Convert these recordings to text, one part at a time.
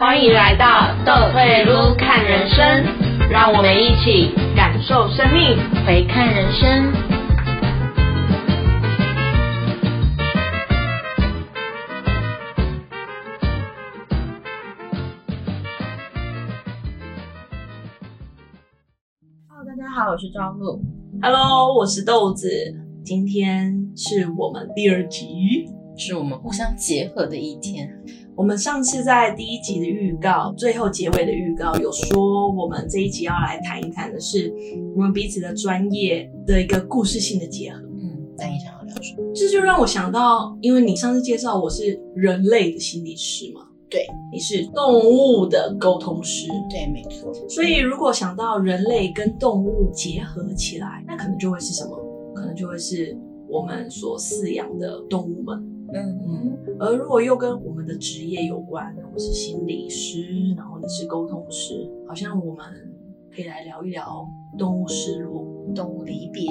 欢迎来到豆退路看人生，让我们一起感受生命，回看人生。Hello，大家好，我是赵露。Hello，我是豆子，今天是我们第二集。是我们互相结合的一天。我们上次在第一集的预告，最后结尾的预告有说，我们这一集要来谈一谈的是我们彼此的专业的一个故事性的结合。嗯，那你想要聊什么？这就让我想到，因为你上次介绍我是人类的心理师嘛，对，你是动物的沟通师，对，没错。所以如果想到人类跟动物结合起来，那可能就会是什么？可能就会是我们所饲养的动物们。嗯嗯，而如果又跟我们的职业有关，我是心理师，然后你是沟通师，好像我们可以来聊一聊动物失落、动物离别、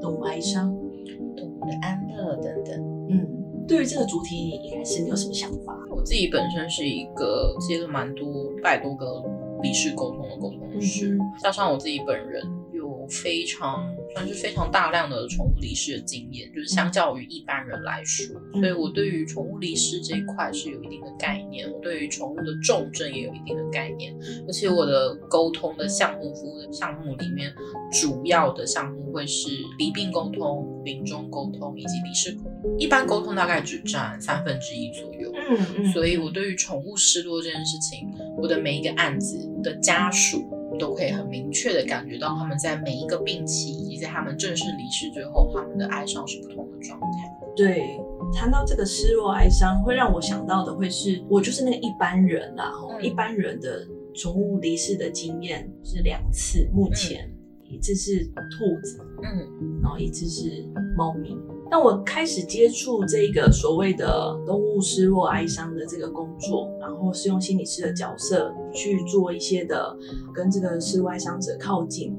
动物哀伤、动物的安乐等等。嗯，对于这个主题，一开始你有什么想法？我自己本身是一个接了蛮多百多个离世沟通的沟通师，嗯加上我自己本人有非常算是非常大量的宠物离世的经验，就是相较于一般人来说，嗯所以我对于宠物离世这一块是有一定的概念，我对于宠物的重症也有一定的概念，而且我的沟通的项目服务的项目里面，主要的项目会是离病沟通、临终沟通以及离世沟通，一般沟通大概只占三分之一左右。嗯嗯。所以我对于宠物失落这件事情，我的每一个案子的家属都可以很明确的感觉到他们在每一个病期以及在他们正式离世之后，他们的哀伤是不同的状态。对，谈到这个失落哀伤，会让我想到的会是我就是那个一般人啦，吼、嗯一般人的宠物离世的经验是两次，目前、一次是兔子，嗯然后一次是猫咪。当我开始接触这个所谓的动物失落哀伤的这个工作，然后是用心理师的角色去做一些的跟这个失落哀伤者靠近，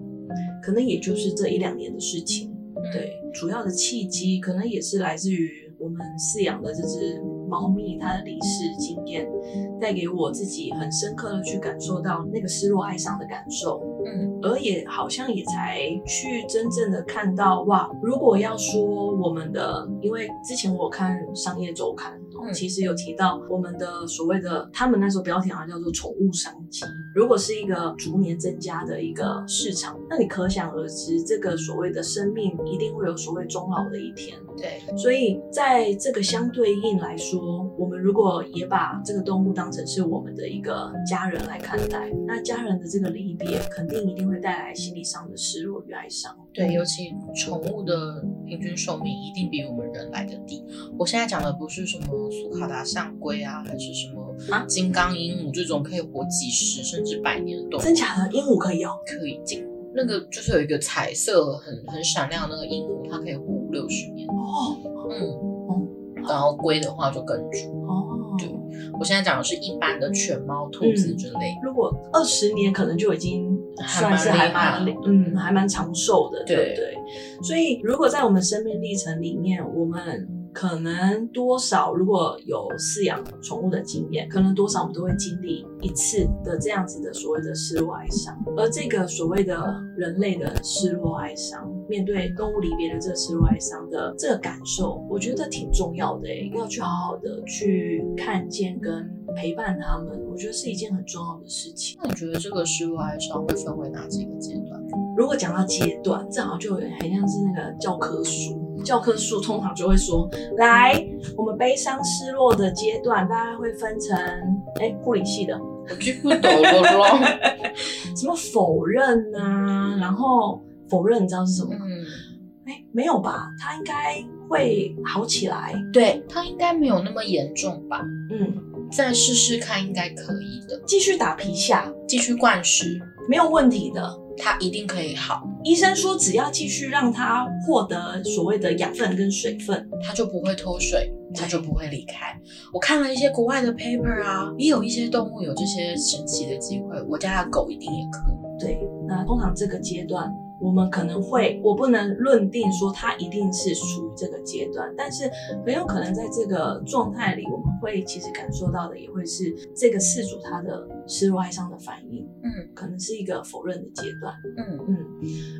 可能也就是这一两年的事情。对，主要的契机可能也是来自于我们饲养的这只猫咪它的离世经验，带给我自己很深刻的去感受到那个失落哀伤的感受。嗯而也好像也才去真正的看到哇，如果要说我们的，因为之前我看商业周刊，其实有提到我们的所谓的，他们那时候标题好像叫做宠物商机。如果是一个逐年增加的一个市场，那你可想而知，这个所谓的生命一定会有所谓终老的一天。对，所以在这个相对应来说，我们如果也把这个动物当成是我们的一个家人来看待，那家人的这个离别，肯定一定会带来心理上的失落与哀伤。对，尤其宠物的平均寿命一定比我们人来的低。我现在讲的不是什么苏卡达象龟啊，还是什么啊金刚鹦鹉这种可以活几十甚至百年的动物。真假的鹦鹉可以哦？可以进。那个就是有一个彩色很很闪亮的那个鹦鹉，它可以活五六十年。哦嗯，然后龟的话就更久。哦，对我现在讲的是一般的犬猫、兔子之类。如果二十年，可能就已经算是还蛮嗯还蛮长寿的，对对不对？所以如果在我们生命历程里面，我们可能多少如果有饲养宠物的经验，可能多少我们都会经历一次的这样子的所谓的失落哀伤，而这个所谓的人类的失落哀伤，面对动物离别的这个失落哀伤的这个感受，我觉得挺重要的诶，要去好好的去看见跟陪伴他们，我觉得是一件很重要的事情。那你觉得这个失落哀伤会分为哪几个阶段？如果讲到阶段，正好像就有点很像是那个教科书。教科书通常就会说，来，我们悲伤失落的阶段，大概会分成，哎，护理系的我就不懂了咯。什么否认啊，然后否认，你知道是什么吗？嗯，哎、没有吧？他应该会好起来。对，他应该没有那么严重吧？嗯，再试试看，应该可以的。继续打皮下，继续灌食，没有问题的。它一定可以好，医生说，只要继续让它获得所谓的养分跟水分，它就不会脱水，它就不会离开。我看了一些国外的 paper 啊，也有一些动物有这些神奇的机会，我家的狗一定也可以。对，那通常这个阶段，我们可能会，我不能论定说他一定是属于这个阶段，但是很有可能在这个状态里，我们会其实感受到的也会是这个事主他的失落哀伤的反应，嗯可能是一个否认的阶段。嗯嗯，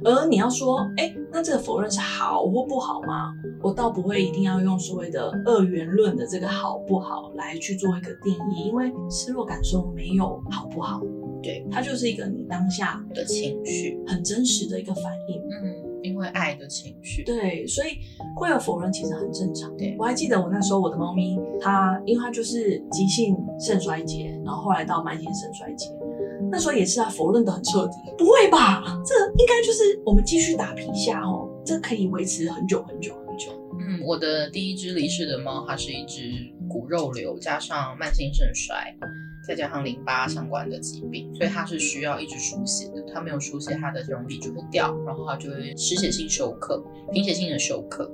而你要说，哎，那这个否认是好或不好吗？我倒不会一定要用所谓的二元论的这个好不好来去做一个定义，因为失落感受没有好不好，对它就是一个你当下的情绪，很真实的一个反应。嗯，因为爱的情绪，对，所以会有否认其实很正常。对我还记得我那时候我的猫咪，它因为它就是急性肾衰竭，然后后来到慢性肾衰竭，那时候也是啊，否认的很彻底。不会吧？这应该就是我们继续打皮下哦，这可以维持很久很久很久。嗯，我的第一只离世的猫，它是一只骨肉瘤加上慢性肾衰，再加上淋巴相关的疾病，所以它是需要一直输血的。它没有输血，它的血容比就会掉，然后它就会失血性休克、贫血性的休克。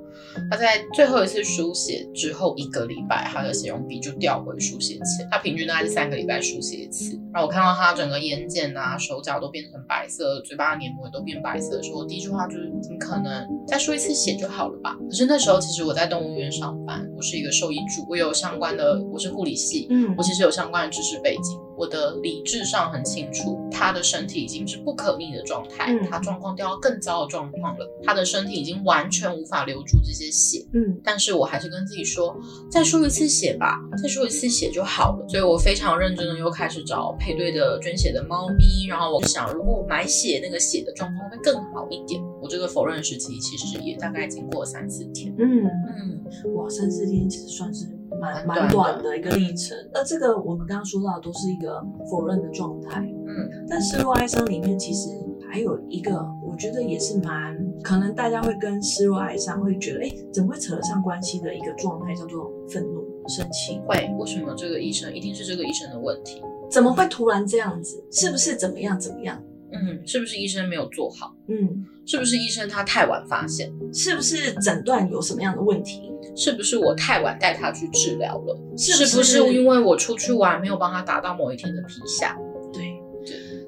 他在最后一次输血之后一个礼拜，他的血容比就掉回输血前。他平均大概是三个礼拜输血一次。然后我看到他整个眼睑啊、手脚都变成白色，嘴巴的黏膜也都变白色的时候，我第一句话就是：怎么可能再输一次血就好了吧？可是那时候其实我在动物园上班，我是一个兽医助，我有相关的，我是护理系，嗯我其实有相关的知识背景，我的理智上很清楚，他的身体已经是不可逆的状态，嗯他状况掉到更糟的状况了，他的身体已经完全无法留住这些血，嗯但是我还是跟自己说，再输一次血吧，再输一次血就好了。所以我非常认真的又开始找配对的捐血的猫咪，然后我想，如果我买血，那个血的状况会更好一点。我这个否认时期其实也大概经过三四天，嗯，嗯，哇，三四天其实算是蛮蛮蛮短的一个历程。那这个我们刚刚说到都是一个否认的状态，嗯但失落哀伤里面其实还有一个，我觉得也是蛮可能大家会跟失落哀伤会觉得，哎，怎么会扯得上关系的一个状态，叫做愤怒、生气。会，为什么这个医生一定是这个医生的问题？怎么会突然这样子？是不是怎么样怎么样？嗯，是不是医生没有做好？嗯，是不是医生他太晚发现？是不是诊断有什么样的问题？是不是我太晚带他去治疗了？是是不是因为我出去玩没有帮他达到某一天的皮下？对，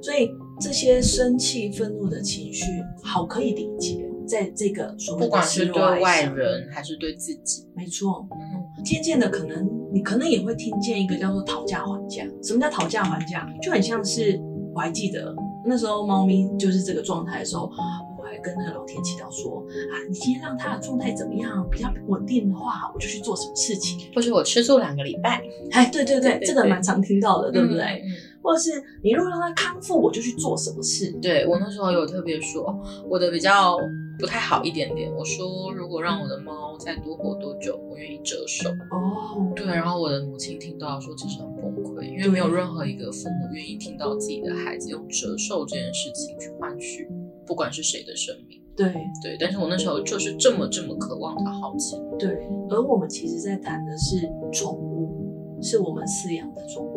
所以这些生气、愤怒的情绪，好可以理解，在这个所谓的不管是对外，人还是对自己，没错。嗯，渐渐的，可能你可能也会听见一个叫做讨价还价。什么叫讨价还价？就很像是我还记得那时候猫咪就是这个状态的时候，我还跟那个老天祈祷说啊，你今天让它的状态怎么样比较稳定的话，我就去做什么事情。或者我吃素两个礼拜，哎，对对对，这个蛮常听到的，对不对？嗯？嗯或者是你如果让它康复，我就去做什么事。对我那时候有特别说，我的比较不太好一点点。我说，如果让我的猫再多活多久，我愿意折寿。哦，对，然后我的母亲听到说，其实很崩溃，因为没有任何一个父母愿意听到自己的孩子用折寿这件事情去换取，不管是谁的生命。对对，但是我那时候就是这么这么渴望他好起来。对，而我们其实在谈的是宠物，是我们饲养的宠物。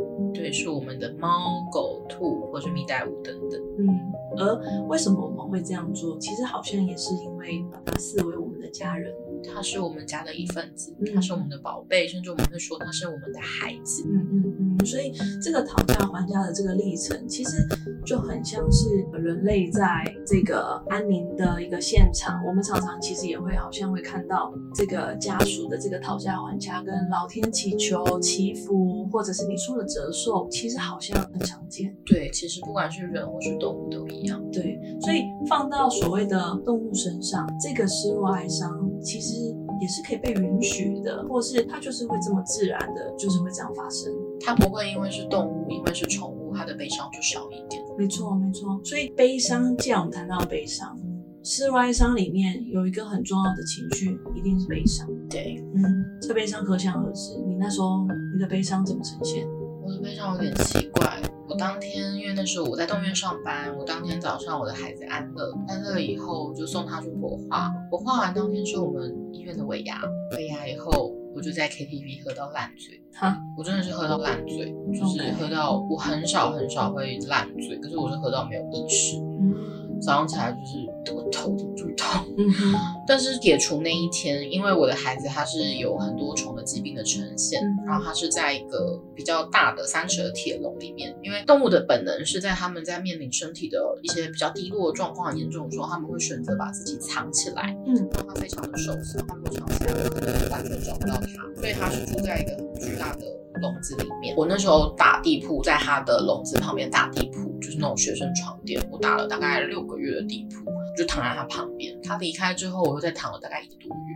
对，是我们的猫、狗、兔或是蜜袋鼯等等。嗯，而为什么我们会这样做？其实好像也是因为把它视为的家人。他是我们家的一份子嗯，它是我们的宝贝，甚至我们会说他是我们的孩子。嗯嗯嗯，所以这个讨价还价的这个历程，其实就很像是人类在这个安宁的一个现场，我们常常其实也会好像会看到这个家属的这个讨价还价，跟老天祈求、祈福，或者是你说的折寿，其实好像很常见。对，其实不管是人或是动物都一样。对，所以放到所谓的动物身上，这个失落哀伤其实也是可以被允许的，或是它就是会这么自然的，就是会这样发生。它不会因为是动物，因为是宠物，它的悲伤就少一点。没错，没错。所以悲伤，既然我们谈到悲伤，失落哀伤里面有一个很重要的情绪，一定是悲伤。对，嗯，这悲伤可想而知。你那时候你的悲伤怎么呈现？我的悲伤有点奇怪。我当天因为那时候我在动物园上班，我当天早上我的孩子安乐，安乐以后就送他去火化，火化完当天是我们医院的尾牙，尾牙以后我就在 KTV 喝到烂醉。哈，我真的是喝到烂醉，就是喝到我很少很少会烂醉，可是我是喝到没有意识。嗯早上起来就是我头就是痛。嗯哼，但是解除那一天，因为我的孩子他是有很多重的疾病的呈现，嗯然后他是在一个比较大的三尺的铁笼里面。因为动物的本能是在他们在面临身体的一些比较低落的状况很严重的时候，他们会选择把自己藏起来，嗯让他非常的受伤，他们会藏起来，有可能没办法找不到他，所以他是住在一个很巨大的笼子里面。我那时候打地铺，在他的笼子旁边打地铺，就是那种学生床垫，我打了大概六个月的地铺，就躺在他旁边。他离开之后，我又再躺了大概一个多月。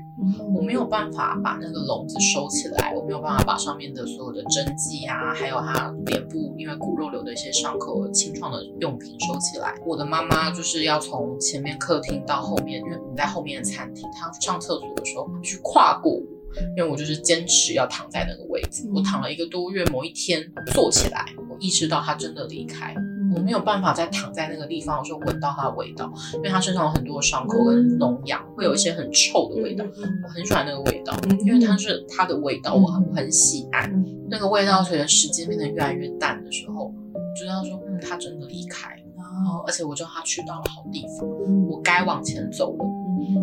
我没有办法把那个笼子收起来，我没有办法把上面的所有的针剂啊，还有他脸部因为骨肉瘤的一些伤口、清创的用品收起来。我的妈妈就是要从前面客厅到后面，因为我们在后面的餐厅，她上厕所的时候去跨过我。因为我就是坚持要躺在那个位置，我躺了一个多月，某一天坐起来，我意识到他真的离开，我没有办法再躺在那个地方我就闻到它的味道，因为它身上有很多伤口跟脓疡，会有一些很臭的味道。我很喜欢那个味道，因为它是它的味道，我很我很喜爱。那个味道随着时间变得越来越淡的时候，我知道说，嗯，他真的离开了，然后而且我知道他去到了好地方，我该往前走了。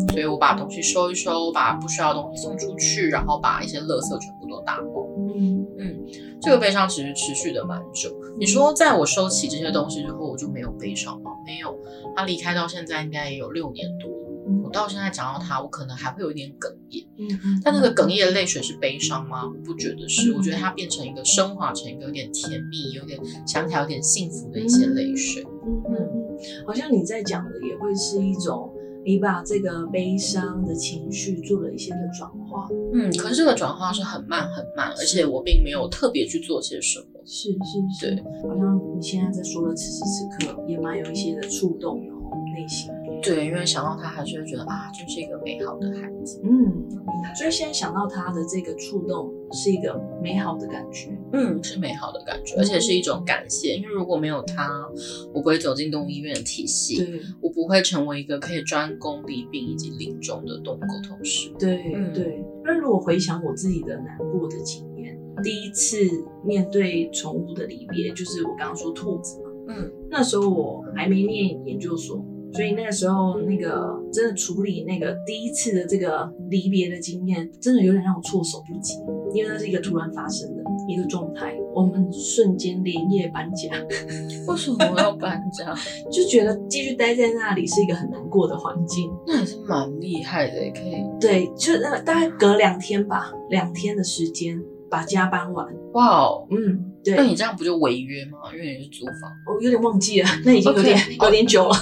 所以我把东西收一收，把不需要的东西送出去，然后把一些垃圾全部都打包。嗯嗯，这个悲伤其实持续的蛮久。你说，在我收起这些东西之后，我就没有悲伤吗？没有，他离开到现在应该也有六年多了。我到现在讲到他，我可能还会有一点哽咽。嗯但那个哽咽的泪水是悲伤吗？我不觉得是，我觉得它变成一个升华成一个有点甜蜜、有点想起来有点幸福的一些泪水。嗯嗯，好像你在讲的也会是一种。你把这个悲伤的情绪做了一些的转化，嗯，可是这个转化是很慢很慢，而且我并没有特别去做些什么。是是是，对，好像你现在在说的此时此刻也蛮有一些的触动然后，内心。对，因为想到他，还是会觉得啊，真是一个美好的孩子。嗯，所以现在想到他的这个触动，是一个美好的感觉。嗯，是美好的感觉，而且是一种感谢，因为如果没有他，我不会走进动物医院的体系，对，我不会成为一个可以专攻离病以及临终的动物沟通师。对、嗯对。那如果回想我自己的难过的经验，第一次面对宠物的离别，就是我刚刚说兔子嘛，嗯，那时候我还没念研究所。所以那个时候，那个真的处理那个第一次的这个离别的经验，真的有点让我措手不及，因为那是一个突然发生的一个状态，我们瞬间连夜搬家，为什么要搬家？就觉得继续待在那里是一个很难过的环境。那还是蛮厉害的，可以。对，就那大概隔两天吧，两天的时间把家搬完。哇哦，嗯，对。那你这样不就违约吗？因为你是租房。我有点忘记了，那已经有点有点久了。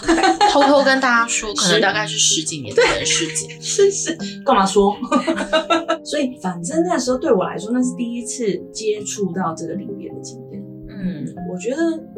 偷偷跟大家 说，可能大概是十几年前的事情。是是，干嘛说？所以反正那时候对我来说，那是第一次接触到这个离别的经验。嗯我觉得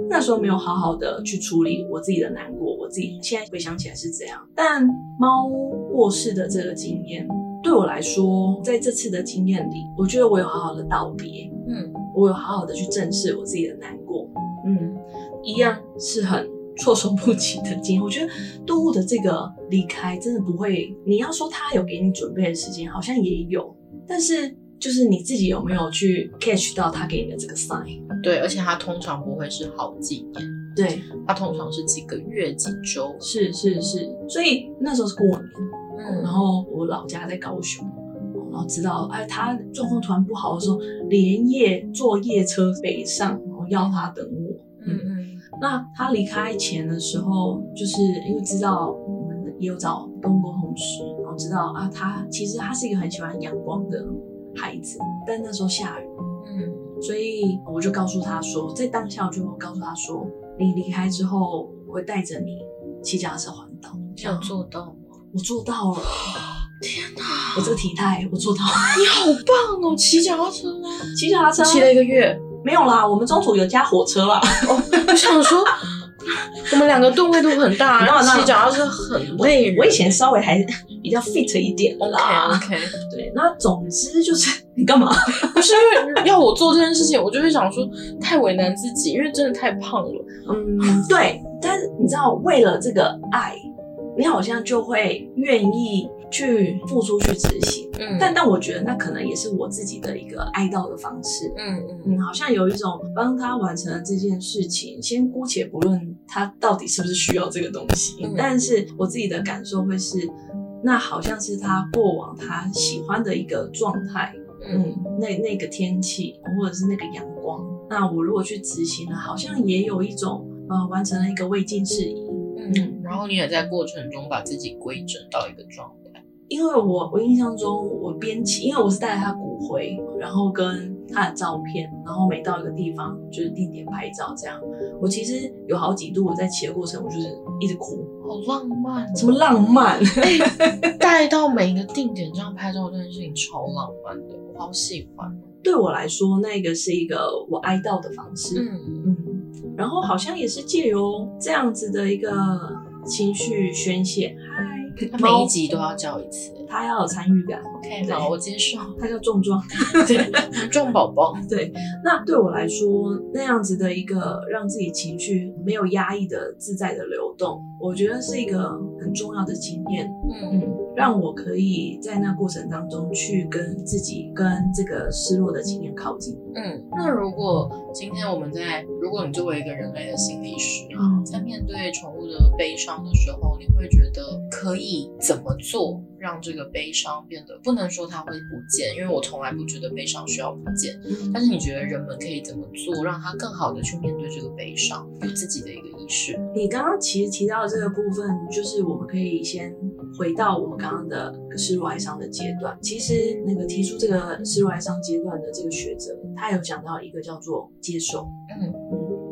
那时候没有好好的去处理我自己的难过，我自己现在回想起来是这样。但猫过世的这个经验，对我来说，在这次的经验里，我觉得我有好好的道别，嗯我有好好的去正视我自己的难过，嗯，一样是很措手不及的经验。我觉得动物的这个离开真的不会，你要说它有给你准备的时间，好像也有，但是就是你自己有没有去 catch 到他给你的这个 sign？对，而且它通常不会是好几年，对，它通常是几个月、几周。是是是，所以那时候是过年，嗯然后我老家在高雄。然后知道，哎，他状况突然不好的时候，连夜坐夜车北上，然后要他等我。嗯嗯那他离开前的时候，就是因为知道我们也有找动物沟通师，然后知道啊，他其实他是一个很喜欢阳光的孩子，但那时候下雨，嗯所以我就告诉他说，在当下我就告诉他说，你离开之后，我会带着你骑脚踏车环岛。你有做到吗？我做到了，天哪，我这个体态我做到了。你好棒哦！骑脚踏车吗？骑脚踏车骑了一个月。没有啦，我们中途有加火车啦。哦，我想说，我们两个吨位都很大，然后那骑脚踏车很累人。我以前稍微还比较 fit 一点啦。OK OK，对，那总之就是 你干嘛？不是因为要我做这件事情，我就会想说太为难自己，因为真的太胖了。嗯，对，但是你知道，为了这个爱，你好像就会愿意去付出去执行。嗯但但我觉得那可能也是我自己的一个哀悼的方式。嗯嗯嗯，好像有一种帮他完成了这件事情，先姑且不论他到底是不是需要这个东西，嗯但是我自己的感受会是，那好像是他过往他喜欢的一个状态，嗯嗯，那那个天气或者是那个阳光，那我如果去执行了，好像也有一种呃完成了一个未尽事宜，嗯，然后你也在过程中把自己规整到一个状态。因为我我印象中我编辑，因为我是带着他骨灰，然后跟他的照片，然后每到一个地方就是定点拍照这样。我其实有好几度我在骑的过程，我就是一直哭，好浪漫哦，什么浪漫？带到每一个定点这样拍照这件事情超浪漫的，我好喜欢哦。对我来说，那个是一个我哀悼的方式。嗯嗯，然后好像也是借由这样子的一个情绪宣泄，嗨，每一集都要叫一次。他要有参与感，OK，对好，我接受。他叫重装。对，重宝宝。对，那对我来说，那样子的一个让自己情绪没有压抑的自在的流动，我觉得是一个很重要的经验。嗯嗯，让我可以在那过程当中去跟自己、跟这个失落的经验靠近。嗯。那如果今天我们在，如果你作为一个人类的心理师啊，嗯在面对宠物的悲伤的时候，你会觉得可以怎么做让这个悲伤变得不能说它会不见，因为我从来不觉得悲伤需要不见。嗯但是你觉得人们可以怎么做，让它更好的去面对这个悲伤，有自己的一个意识？你刚刚其实提到的这个部分，就是我们可以先回到我们刚刚的失落哀伤的阶段。其实那个提出这个失落哀伤阶段的这个学者，他有讲到一个叫做接受。嗯嗯，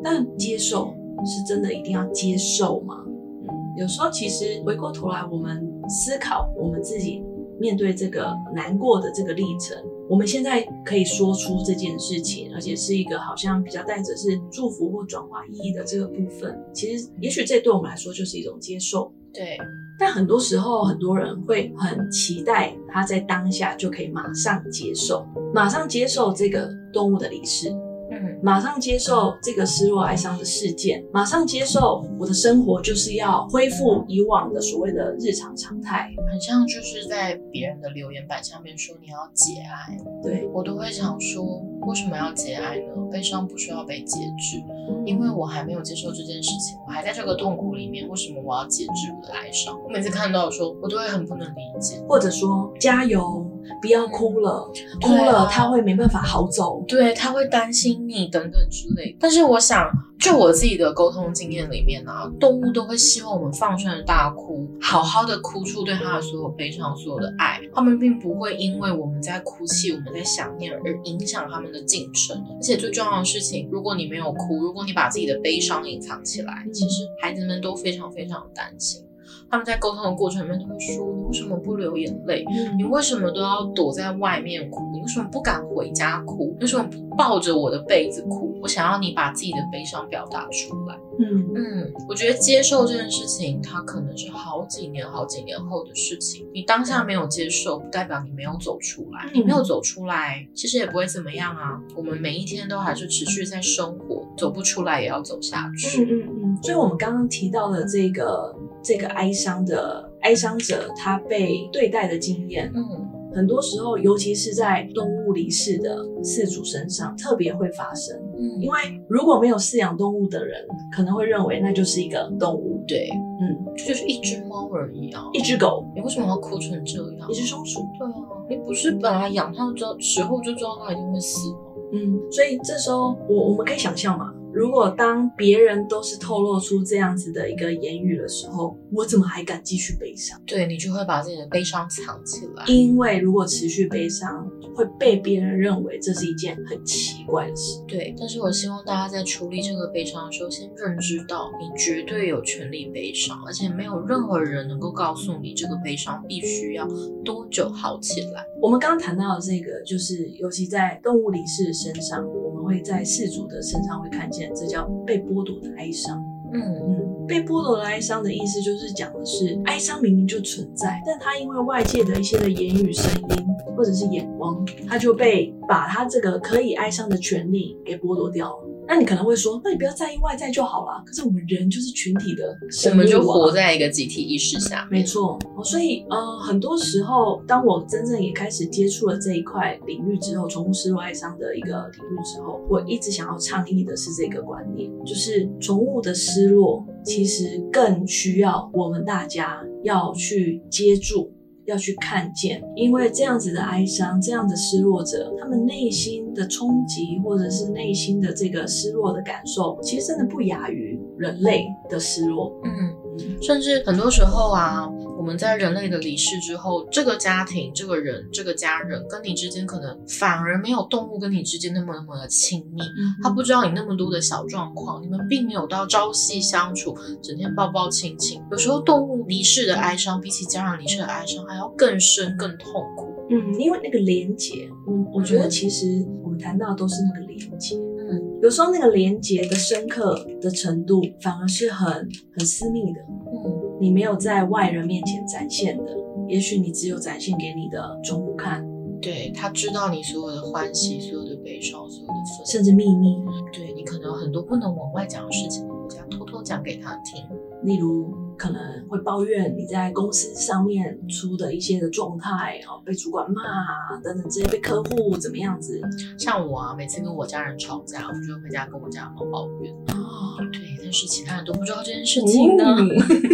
但接受是真的一定要接受吗？嗯，有时候其实回过头来，我们思考我们自己面对这个难过的这个历程，我们现在可以说出这件事情，而且是一个好像比较带着是祝福或转化意义的这个部分，其实也许这对我们来说就是一种接受。对，但很多时候，很多人会很期待他在当下就可以马上接受，马上接受这个动物的离世，嗯马上接受这个失落哀伤的事件，马上接受我的生活就是要恢复以往的所谓的日常常态。很像就是在别人的留言板下面说你要节哀，对，我都会想说，为什么要节哀呢？悲伤不需要被节制，因为我还没有接受这件事情，我还在这个痛苦里面，为什么我要节制我的哀伤？我每次看到的时候，我都会很不能理解。或者说加油，不要哭了，哭了他会没办法好走。对他会担心你等等之类。但是我想，就我自己的沟通经验里面啊，动物都会希望我们放声的大哭，好好的哭出对它的所有悲伤、所有的爱。他们并不会因为我们在哭泣、我们在想念而影响他们的进程。而且最重要的事情，如果你没有哭，如果你把自己的悲伤隐藏起来，其实孩子们都非常非常担心。他们在沟通的过程里面都会说：“你为什么不流眼泪？你为什么都要躲在外面哭？你为什么不敢回家哭？你为什么不抱着我的被子哭？我想要你把自己的悲伤表达出来。嗯嗯，我觉得接受这件事情，它可能是好几年、好几年后的事情。你当下没有接受，不代表你没有走出来。嗯你没有走出来，其实也不会怎么样啊。我们每一天都还是持续在生活，走不出来也要走下去。嗯嗯嗯，所以我们刚刚提到的这个这个哀伤的哀伤者，他被对待的经验，嗯。很多时候，尤其是在动物离世的饲主身上，特别会发生。嗯。因为如果没有饲养动物的人，可能会认为那就是一个动物，对，嗯，这就是一只猫而已啊。一只狗，你为什么要哭成这样？一只松鼠，对啊，你不是本来养它的时候就知道它一定会死吗？嗯，所以这时候我我们可以想象嘛，如果当别人都是透露出这样子的一个言语的时候，我怎么还敢继续悲伤？对你就会把自己的悲伤藏起来。因为如果持续悲伤，会被别人认为这是一件很奇怪的事。对，但是我希望大家在处理这个悲伤的时候，先认知到你绝对有权利悲伤，而且没有任何人能够告诉你这个悲伤必须要多久好起来。我们刚刚谈到的这个，就是尤其在动物离世的身上，我们会在事主的身上会看见，这叫被剥夺的哀伤。嗯嗯，被剥夺的哀伤的意思就是讲的是，哀伤明明就存在，但它因为外界的一些的言语、声音或者是眼光，它就被把它这个可以哀伤的权利给剥夺掉了。那你可能会说，那你不要在意外在就好了。可是我们人就是群体的生物、啊，我们就活在一个集体意识下面。没错，所以呃，很多时候，当我真正也开始接触了这一块领域之后，宠物失落哀伤的一个领域之后，我一直想要倡议的是这个观念，就是宠物的失落其实更需要我们大家要去接住。要去看见，因为这样子的哀伤，这样的失落者，他们内心的冲击，或者是内心的这个失落的感受，其实真的不亚于人类的失落。嗯，甚至很多时候啊，我们在人类的离世之后，这个家庭、这个人、这个家人跟你之间，可能反而没有动物跟你之间那么那么的亲密。他不知道你那么多的小状况，你们并没有到朝夕相处，整天抱抱亲亲。有时候动物离世的哀伤，比起家人离世的哀伤还要更深、更痛苦。嗯，因为那个连结，嗯，我觉得其实我们谈到都是那个连结。嗯，有时候那个连结的深刻的程度，反而是很很私密的。嗯，你没有在外人面前展现的，也许你只有展现给你的宠物看。对他知道你所有的欢喜、所有的悲伤、所有的愤，甚至秘密。对你可能有很多不能往外讲的事情，你这样偷偷讲给他听。例如，可能会抱怨你在公司上面出的一些的状态，哦，被主管骂啊，等等这些，被客户怎么样子。像我啊，每次跟我家人吵架，我就回家跟我家猫抱怨。哦，对，但是其他人都不知道这件事情呢。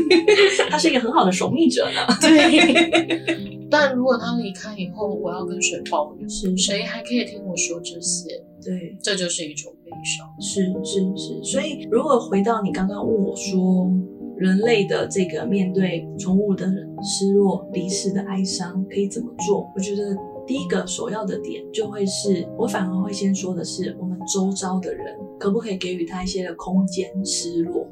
他是一个很好的守密者呢。对。但如果他离开以后，我要跟谁抱怨？是谁还可以听我说这些？对，这就是一种悲伤。是是是。所以，如果回到你刚刚问我说，人类的这个面对宠物的失落、离世的哀伤可以怎么做？我觉得第一个首要的点就会是我反而会先说的是，我们周遭的人可不可以给予他一些的空间失落？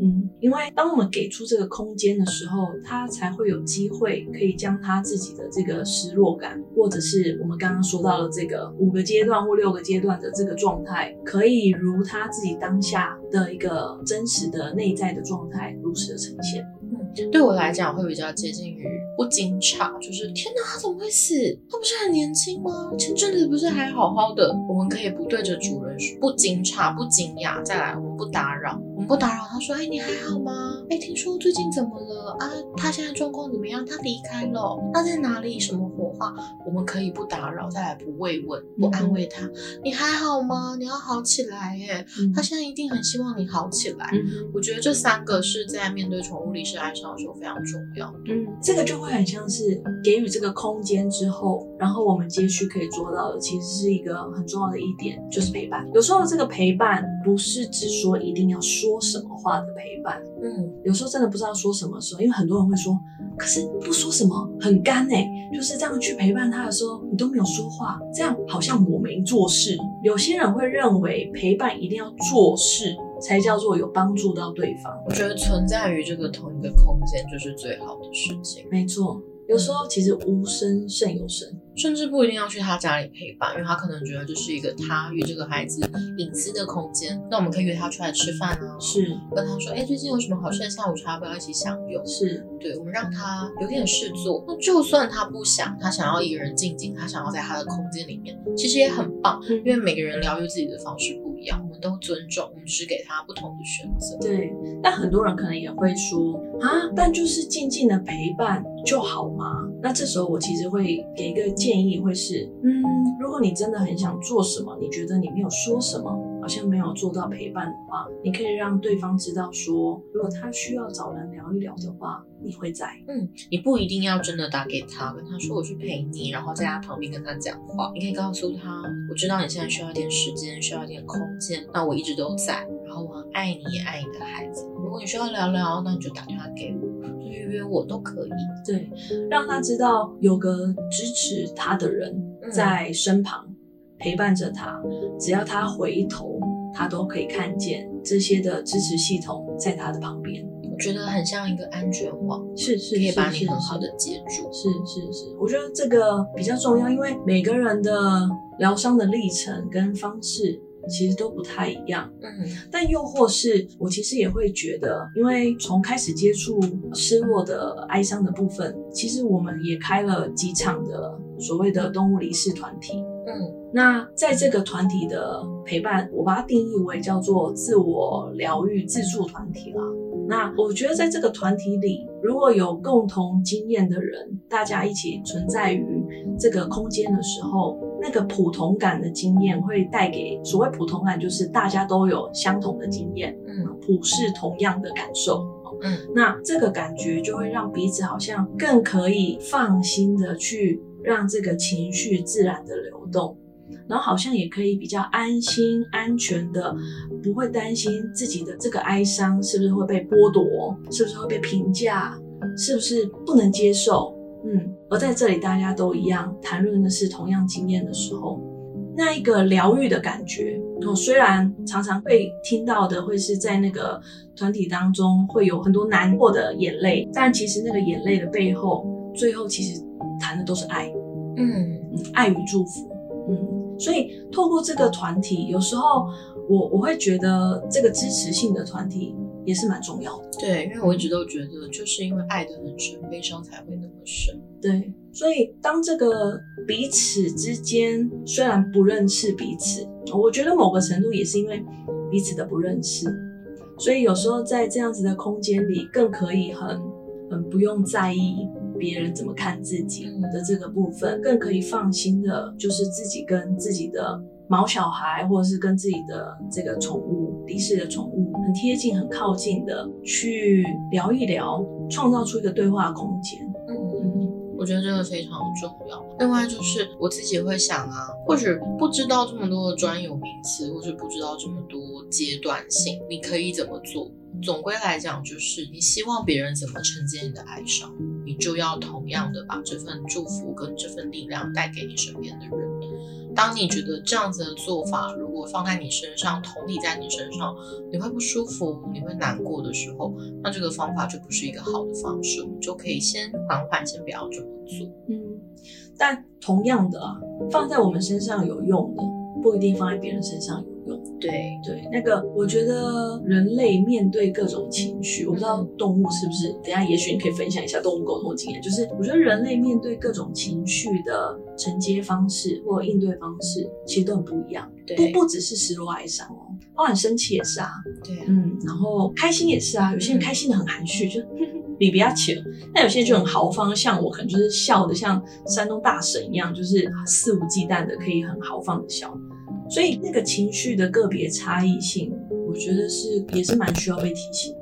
嗯，因为当我们给出这个空间的时候，他才会有机会可以将他自己的这个失落感，或者是我们刚刚说到的这个五个阶段或六个阶段的这个状态，可以如他自己当下的一个真实的内在的状态如实的呈现。嗯，对我来讲会比较接近于不惊诧，就是天哪，他怎么会死？他不是很年轻吗？前阵子不是还好好的？我们可以不对着主人说不惊诧、不惊讶，再来我们不打扰，我们不打扰。他说：“哎，你还好吗？哎，听说最近怎么了啊？他现在状况怎么样？他离开了，他在哪里？什么火化？我们可以不打扰，再来不慰问、不安慰他。你还好吗？你要好起来耶！他现在一定很希望你好起来。我觉得这三个是在面对宠物离世哀伤的时候非常重要。嗯，这个就会很像是给予这个空间之后，然后我们接续可以做到的，其实是一个很重要的一点，就是陪伴。有时候这个陪伴不是只说一定要说什么话的陪伴，嗯，有时候真的不知道说什么时候，因为很多人会说，可是不说什么很干哎，就是这样去陪伴他的时候，你都没有说话，这样好像我没做事。有些人会认为陪伴一定要做事才叫做有帮助到对方。我觉得存在于这个同一个空间就是最好的事情。没错，有时候其实无声胜有声。甚至不一定要去他家里陪伴，因为他可能觉得这是一个他与这个孩子隐私的空间。那我们可以约他出来吃饭啊，是跟他说，哎，最近有什么好吃的下午茶，不要一起享用？是对，我们让他有点事做。那就算他不想，他想要一个人静静，他想要在他的空间里面，其实也很棒，因为每个人疗愈自己的方式不一样，我们都尊重，我们只是给他不同的选择。对，但很多人可能也会说啊，但就是静静的陪伴就好吗？那这时候我其实会给一个建议，会是，嗯，如果你真的很想做什么，你觉得你没有说什么，好像没有做到陪伴的话，你可以让对方知道说，如果他需要找人聊一聊的话，你会在。嗯，你不一定要真的打给他，跟他说我去陪你，然后在他旁边跟他讲话。你可以告诉他，我知道你现在需要一点时间，需要一点空间，那我一直都在，然后我很爱你，也爱你的孩子。如果你需要聊聊，那你就打电话给我。我都可以，对，让他知道有个支持他的人在身旁陪伴着他，只要他回头，他都可以看见这些的支持系统在他的旁边。我觉得很像一个安全网，是是，可以把你很好的接住。是是是，我觉得这个比较重要，因为每个人的疗伤的历程跟方式。其实都不太一样，嗯，但又或是我其实也会觉得，因为从开始接触失落的哀伤的部分，其实我们也开了几场的所谓的动物离世团体，嗯。那在这个团体的陪伴，我把它定义为叫做自我疗愈自助团体啦。那我觉得在这个团体里，如果有共同经验的人，大家一起存在于这个空间的时候，那个普同感的经验会带给所谓普同感，就是大家都有相同的经验，嗯。普世同样的感受。嗯。那这个感觉就会让彼此好像更可以放心的去让这个情绪自然的流动，然后好像也可以比较安心、安全的，不会担心自己的这个哀伤是不是会被剥夺，是不是会被评价，是不是不能接受。嗯，而在这里大家都一样，谈论的是同样经验的时候，那一个疗愈的感觉，哦，虽然常常被听到的会是在那个团体当中会有很多难过的眼泪，但其实那个眼泪的背后，最后其实谈的都是爱，嗯。嗯，爱与祝福，嗯，所以透过这个团体，有时候我我会觉得这个支持性的团体也是蛮重要的，对，因为我一直都觉得，就是因为爱得很深，悲伤才会那么深。对，所以当这个彼此之间虽然不认识彼此，我觉得某个程度也是因为彼此的不认识，所以有时候在这样子的空间里，更可以很很不用在意别人怎么看自己的这个部分，更可以放心的，就是自己跟自己的毛小孩，或者是跟自己的这个宠物离世的宠物，很贴近、很靠近的去聊一聊，创造出一个对话空间。嗯。嗯。我觉得这个非常重要。另外就是我自己会想啊，或许不知道这么多的专有名词，或是不知道这么多阶段性，你可以怎么做？总归来讲，就是你希望别人怎么承接你的哀伤，你就要同样的把这份祝福跟这份力量带给你身边的人。当你觉得这样子的做法，如果放在你身上，同理在你身上，你会不舒服，你会难过的时候，那这个方法就不是一个好的方式，我们就可以先缓缓，先不要这么做。嗯，但同样的啊，放在我们身上有用的，不一定放在别人身上有。对，对，那个我觉得人类面对各种情绪，我不知道动物是不是，等一下也许你可以分享一下动物沟通的经验。就是我觉得人类面对各种情绪的承接方式或应对方式，其实都很不一样。对不不只是失落哀伤哦，包含生气也是啊，对啊，嗯，然后开心也是啊，有些人开心的很含蓄，就你比较请，那有些人就很豪放，像我可能就是笑的像山东大神一样，就是肆无忌惮的可以很豪放的笑。所以那个情绪的个别差异性，我觉得是也是蛮需要被提醒。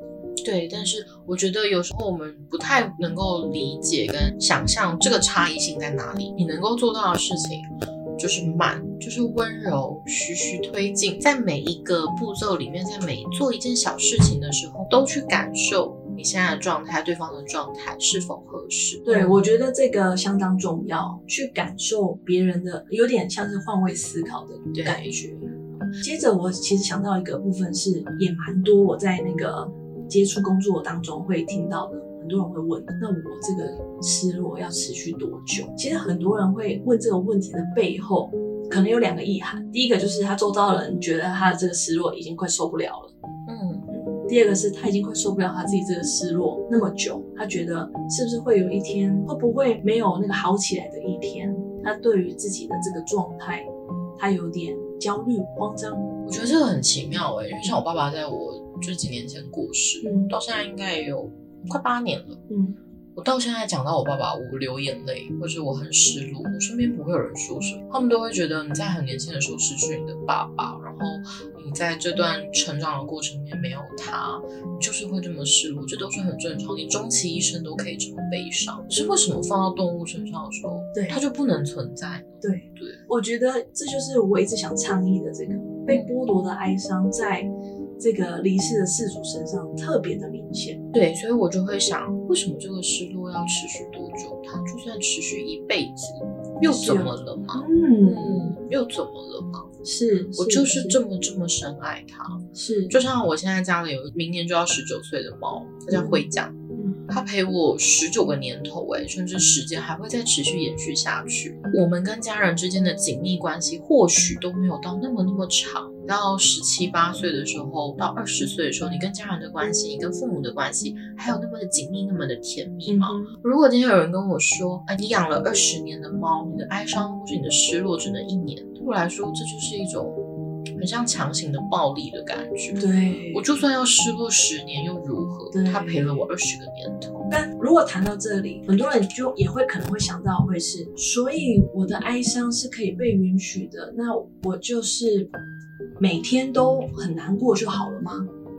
对，但是我觉得有时候我们不太能够理解跟想象这个差异性在哪里。你能够做到的事情就是慢，就是温柔，徐徐推进，在每一个步骤里面，在每做一件小事情的时候，都去感受你现在的状态，对方的状态是否合适。对，我觉得这个相当重要，去感受别人的，有点像是换位思考的感觉。接着，我其实想到一个部分是，也蛮多我在那个接触工作当中会听到的，很多人会问，那我这个失落要持续多久？其实很多人会问这个问题的背后，可能有两个意涵。第一个就是他周遭的人觉得他的这个失落已经快受不了了。嗯，第二个是他已经快受不了他自己这个失落那么久，他觉得是不是会有一天，会不会没有那个好起来的一天？他对于自己的这个状态，他有点焦虑、慌张。我觉得这个很奇妙哎、因为像我爸爸在我就几年前过世，嗯到现在应该也有快八年了。嗯我到现在讲到我爸爸，我流眼泪，或者我很失落，我身边不会有人说什么，他们都会觉得你在很年轻的时候失去你的爸爸，然后你在这段成长的过程里面没有他，你就是会这么失落，这都是很正常。你终其一生都可以这么悲伤，是为什么放到动物身上的时候，对它就不能存在呢？对对，我觉得这就是我一直想倡议的这个被剥夺的哀伤，在这个离世的事主身上特别的明显。对，所以我就会想，为什么这个失落要持续多久？它就算持续一辈子，又怎么了吗？嗯，嗯，又怎么了吗？是我就是这么这么深爱它。是就像我现在家里有明年就要十九岁的猫，它叫嗯惠酱。嗯他陪我十九个年头，哎，甚至时间还会再持续延续下去。我们跟家人之间的紧密关系，或许都没有到那么那么长。到十七八岁的时候，到二十岁的时候，你跟家人的关系，你跟父母的关系，还有那么的紧密，那么的甜蜜吗？如果今天有人跟我说，哎，你养了二十年的猫，你的哀伤或是你的失落只能一年，对我来说，这就是一种很像强行的暴力的感觉。对，我就算要失落十年又如何？他陪了我二十个年头。但如果谈到这里，很多人就也会可能会想到会是，所以我的哀伤是可以被允许的，那我就是。每天都很难过就好了吗？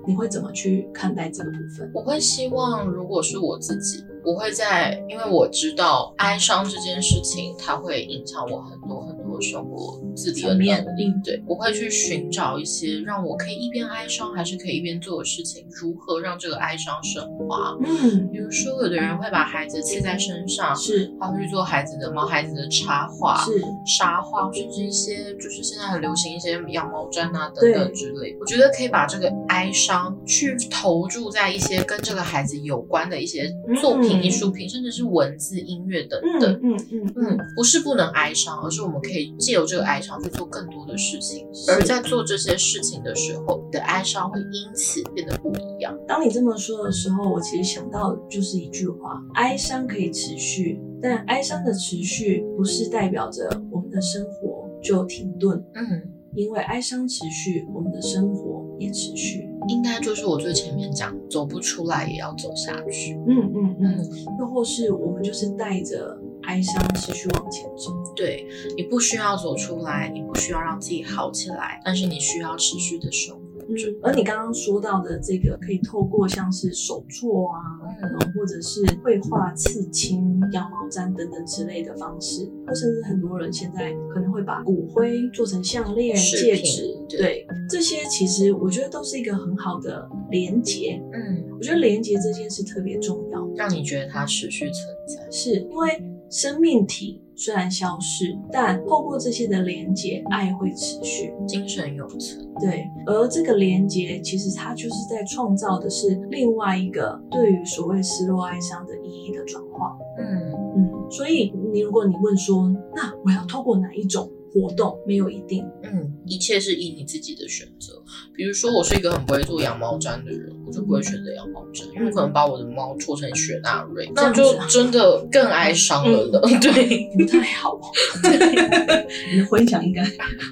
你会怎么去看待这个部分？我会希望，如果是我自己，我会在，因为我知道哀伤这件事情，它会影响我很多很多生活自理的能力。对，我会去寻找一些让我可以一边哀伤，还是可以一边做的事情，如何让这个哀伤升华？嗯，比如说，有的人会把孩子刺在身上，是，他会去做孩子的毛孩子的插画，是，沙画，甚至一些就是现在很流行一些羊毛毡啊等等之类。我觉得可以把这个哀伤。去投注在一些跟这个孩子有关的一些作品、艺术品，甚至是文字、音乐等等。嗯嗯嗯，不是不能哀伤，而是我们可以借由这个哀伤去做更多的事情。而在做这些事情的时候，你的哀伤会因此变得不一样。当你这么说的时候，我其实想到就是一句话：哀伤可以持续，但哀伤的持续不是代表着我们的生活就停顿。嗯，因为哀伤持续，我们的生活也持续。应该就是我最前面讲，走不出来也要走下去。嗯嗯嗯，又或是我们就是带着哀伤持续往前走。对你不需要走出来，你不需要让自己好起来，但是你需要持续的生活。嗯，而你刚刚说到的这个，可以透过像是手作啊，嗯，或者是绘画、刺青、羊毛毡等等之类的方式，或甚至很多人现在可能会把骨灰做成项链、戒指，对，这些其实我觉得都是一个很好的连接。嗯，我觉得连接这件事特别重要，让你觉得它持续存在，是因为生命体。虽然消逝，但透过这些的连接，爱会持续，精神永存。对，而这个连接其实它就是在创造的是另外一个对于所谓失落哀伤的意义的转化。嗯嗯，所以你如果你问说，那我要透过哪一种？活动没有一定，嗯，一切是以你自己的选择。比如说，我是一个很不会做羊毛毡的人，我就不会选择羊毛毡，因为我可能把我的猫搓成雪纳瑞，那就真的更哀伤了的。对，不太好。你的混响应该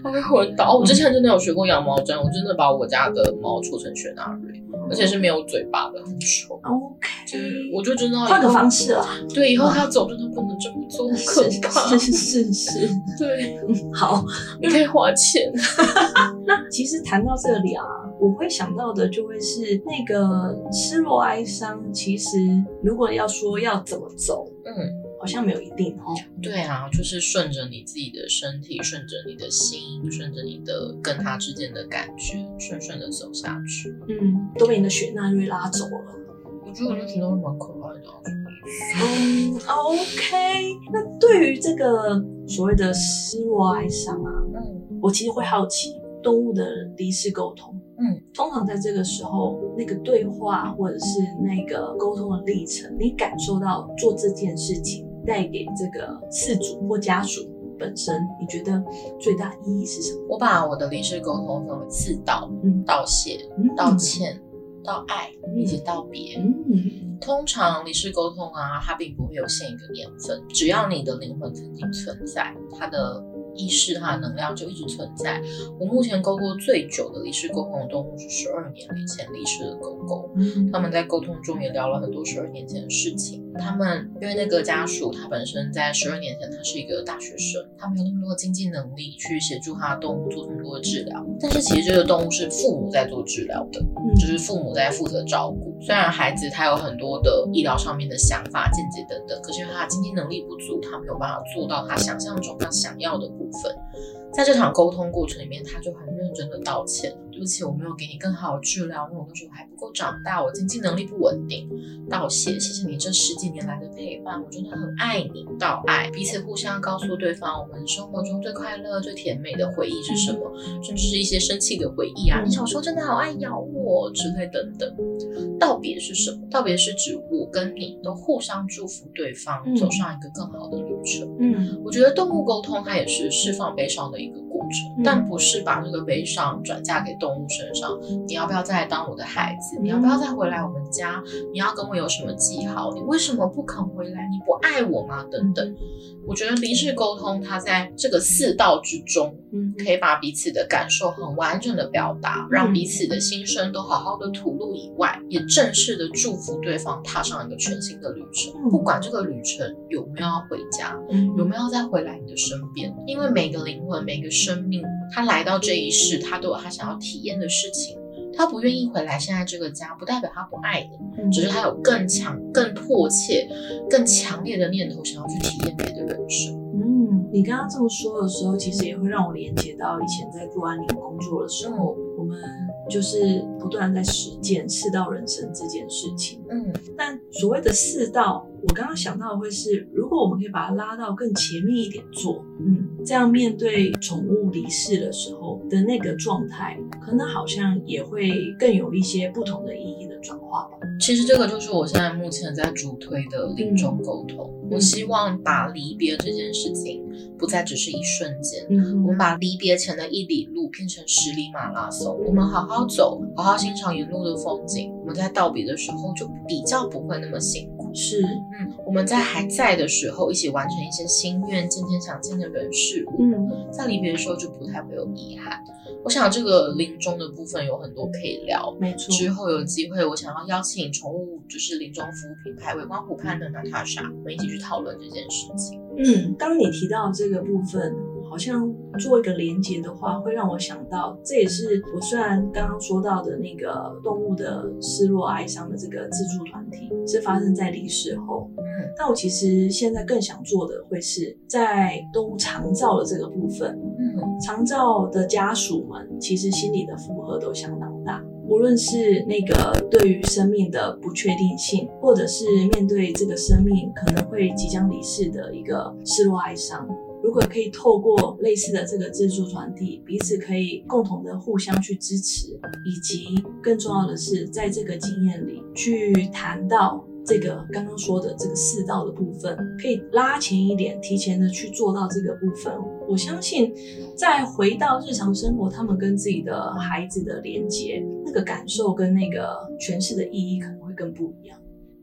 会混倒。我之前真的有学过羊毛毡，我真的把我家的猫搓成雪纳瑞，而且是没有嘴巴的，很丑。OK，我就知道换个方式了。对，以后它走真的不能这么做，可怕。是是是，对。好，你可以花钱。那其实谈到这里啊，我会想到的就会是那个失落哀伤。其实如果要说要怎么走，嗯，好像没有一定哦。对啊，就是顺着你自己的身体，顺着你的心，顺着你的跟他之间的感觉，顺顺的走下去。嗯，都被你的雪纳瑞拉走了。我觉得我觉得蛮可爱的。嗯，OK。那对于这个所谓的失落哀伤啊，嗯，我其实会好奇动物的离世沟通。嗯，通常在这个时候，那个对话或者是那个沟通的历程，你感受到做这件事情带给这个饲主或家属本身，你觉得最大意义是什么？我把我的离世沟通分为四道：嗯，道谢、道歉、道爱以及道别。嗯。通常离世沟通啊，它并不会有限一个年份，只要你的灵魂曾经存在，它的。意识它的能量就一直存在。我目前沟过最久的离世沟通的动物是十二年前离世的狗狗。他们在沟通中也聊了很多十二年前的事情。他们因为那个家属他本身在十二年前他是一个大学生，他没有那么多的经济能力去协助他的动物做很多的治疗。但是其实这个动物是父母在做治疗的，就是父母在负责照顾。虽然孩子他有很多的医疗上面的想法、见解等等，可是因为他经济能力不足，他没有办法做到他想象中他想要的。部分，在这场沟通过程里面，他就很认真的道歉，对不起，我没有给你更好的治疗，因为我那时候还够长大，我经济能力不稳定。道谢，谢谢你这十几年来的陪伴，我真的很爱你。道爱，彼此互相告诉对方，我们生活中最快乐、最甜美的回忆是什么，甚至是一些生气的回忆啊，你小时候真的好爱咬我之类等等。道别是什么？道别是指我跟你都互相祝福对方走上一个更好的旅程。嗯，我觉得动物沟通它也是释放悲伤的一个过程，但不是把这个悲伤转嫁给动物身上。你要不要再来当我的孩子？你要不要再回来我们家？你要跟我有什么记号？你为什么不肯回来？你不爱我吗？等等。我觉得离世沟通，它在这个四道之中，嗯，可以把彼此的感受很完整的表达，让彼此的心声都好好的吐露以外，也正式的祝福对方踏上一个全新的旅程。不管这个旅程有没有要回家，有没有再回来你的身边，因为每个灵魂、每个生命，他来到这一世，他都有他想要体验的事情。他不愿意回来现在这个家，不代表他不爱你，只是他有更强、更迫切、更强烈的念头，想要去体验别的人生。嗯，你刚刚这么说的时候，其实也会让我连接到以前在做安宁工作的时候，我们就是不断在实践四道人生这件事情。嗯，但所谓的四道。我刚刚想到的会是，如果我们可以把它拉到更前面一点做，嗯，这样面对宠物离世的时候的那个状态，可能好像也会更有一些不同的意义的转化吧。其实这个就是我现在目前在主推的临终沟通。我希望把离别这件事情不再只是一瞬间，嗯，我们把离别前的一里路变成十里马拉松，我们好好走，好好欣赏沿路的风景。我们在道别的时候就比较不会那么辛苦。是，嗯，我们在还在的时候一起完成一些心愿，见见想见的人事物。嗯，在离别的时候就不太会有遗憾。我想这个临终的部分有很多可以聊，没错。之后有机会，我想要邀请宠物就是临终服务品牌伟光湖畔的娜塔莎，我们一起去讨论这件事情。嗯，当你提到这个部分。好像做一个连接的话，会让我想到，这也是我虽然刚刚说到的那个动物的失落、哀伤的这个自助团体是发生在离世后，嗯，但我其实现在更想做的会是在动物长照的这个部分，嗯，长照的家属们其实心里的负荷都相当大，无论是那个对于生命的不确定性，或者是面对这个生命可能会即将离世的一个失落、哀伤。如果可以透过类似的这个自助团体，彼此可以共同的互相去支持，以及更重要的是，在这个经验里去谈到这个刚刚说的这个四道的部分，可以拉前一点，提前的去做到这个部分。我相信，再回到日常生活，他们跟自己的孩子的连接，那个感受跟那个诠释的意义可能会更不一样。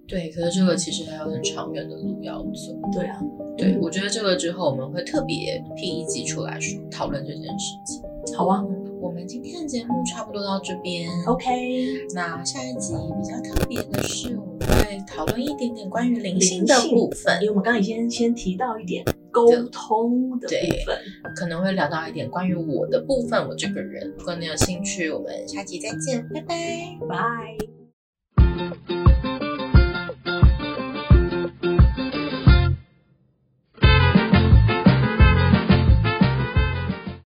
对，可是这个其实还有很长远的路要走。对啊，对，我觉得这个之后我们会特别辟一集出来说讨论这件事情。好啊，我们今天的节目差不多到这边。OK，那下一集比较特别的是，我们会讨论一点点关于灵性的部分，因为我们刚刚先先提到一点沟通的部分，可能会聊到一点关于我的部分，我这个人。如果你有兴趣，我们下集再见，拜拜，拜。